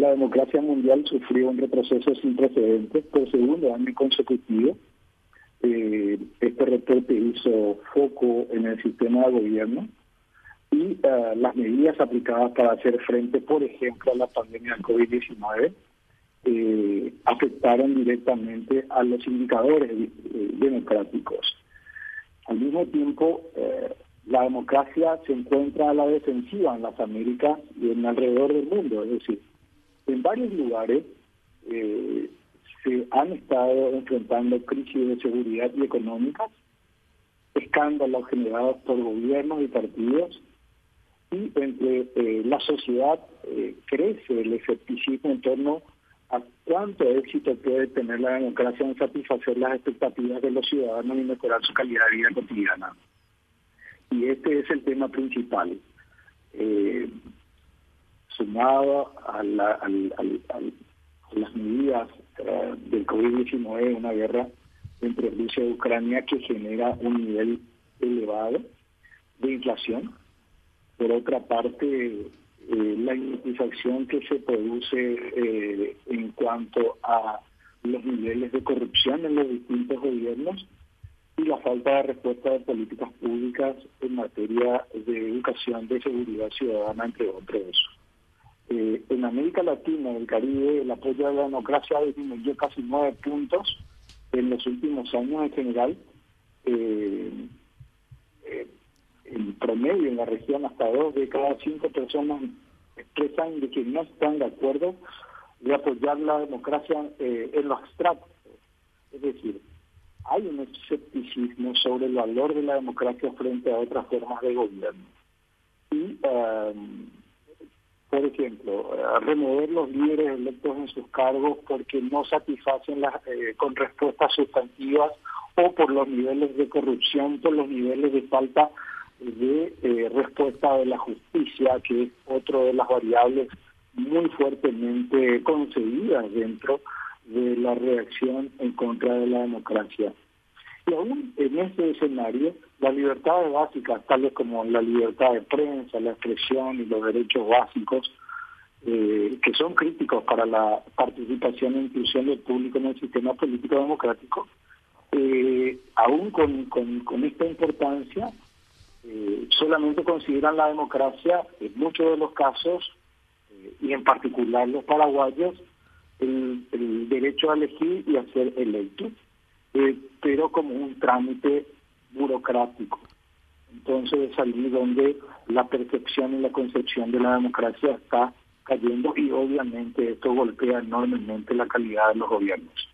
la democracia mundial sufrió un retroceso sin precedentes por segundo año consecutivo. Eh, este reporte hizo foco en el sistema de gobierno y uh, las medidas aplicadas para hacer frente, por ejemplo, a la pandemia del COVID-19 eh, afectaron directamente a los indicadores eh, democráticos. Al mismo tiempo, la democracia se encuentra a la defensiva en las Américas y en alrededor del mundo, es decir, en varios lugares eh, se han estado enfrentando crisis de seguridad y económicas, escándalos generados por gobiernos y partidos, y entre eh, la sociedad eh, crece el escepticismo en torno a cuánto éxito puede tener la democracia en satisfacer las expectativas de los ciudadanos y mejorar su calidad de vida cotidiana. Y este es el tema principal. A, la, las medidas eh, del COVID-19, una guerra entre Rusia y Ucrania que genera un nivel elevado de inflación. Por otra parte, eh, la insatisfacción que se produce eh, en cuanto a los niveles de corrupción en los distintos gobiernos y la falta de respuesta de políticas públicas en materia de educación, de seguridad ciudadana, entre otros. Eh, en América Latina y el Caribe, el apoyo a la democracia ha disminuido casi nueve puntos en los últimos años en general. Eh, eh, promedio en la región hasta dos de cada cinco personas expresan de que no están de acuerdo de apoyar la democracia eh, en lo abstracto. Es decir, hay un escepticismo sobre el valor de la democracia frente a otras formas de gobierno. Y, um, por ejemplo, remover los líderes electos en sus cargos porque no satisfacen las, eh, con respuestas sustantivas o por los niveles de corrupción, por los niveles de falta de eh, respuesta de la justicia, que es otro de las variables muy fuertemente concebidas dentro de la reacción en contra de la democracia. Y aún en este escenario, las libertades básicas, tales como la libertad de prensa, la expresión y los derechos básicos, eh, que son críticos para la participación e inclusión del público en el sistema político democrático, eh, aún con, con, esta importancia, eh, solamente consideran la democracia, en muchos de los casos, eh, y en particular los paraguayos, el, derecho a elegir y a ser electo, eh, pero como un trámite burocrático. Entonces es allí donde la percepción y la concepción de la democracia está cayendo y obviamente esto golpea enormemente la calidad de los gobiernos.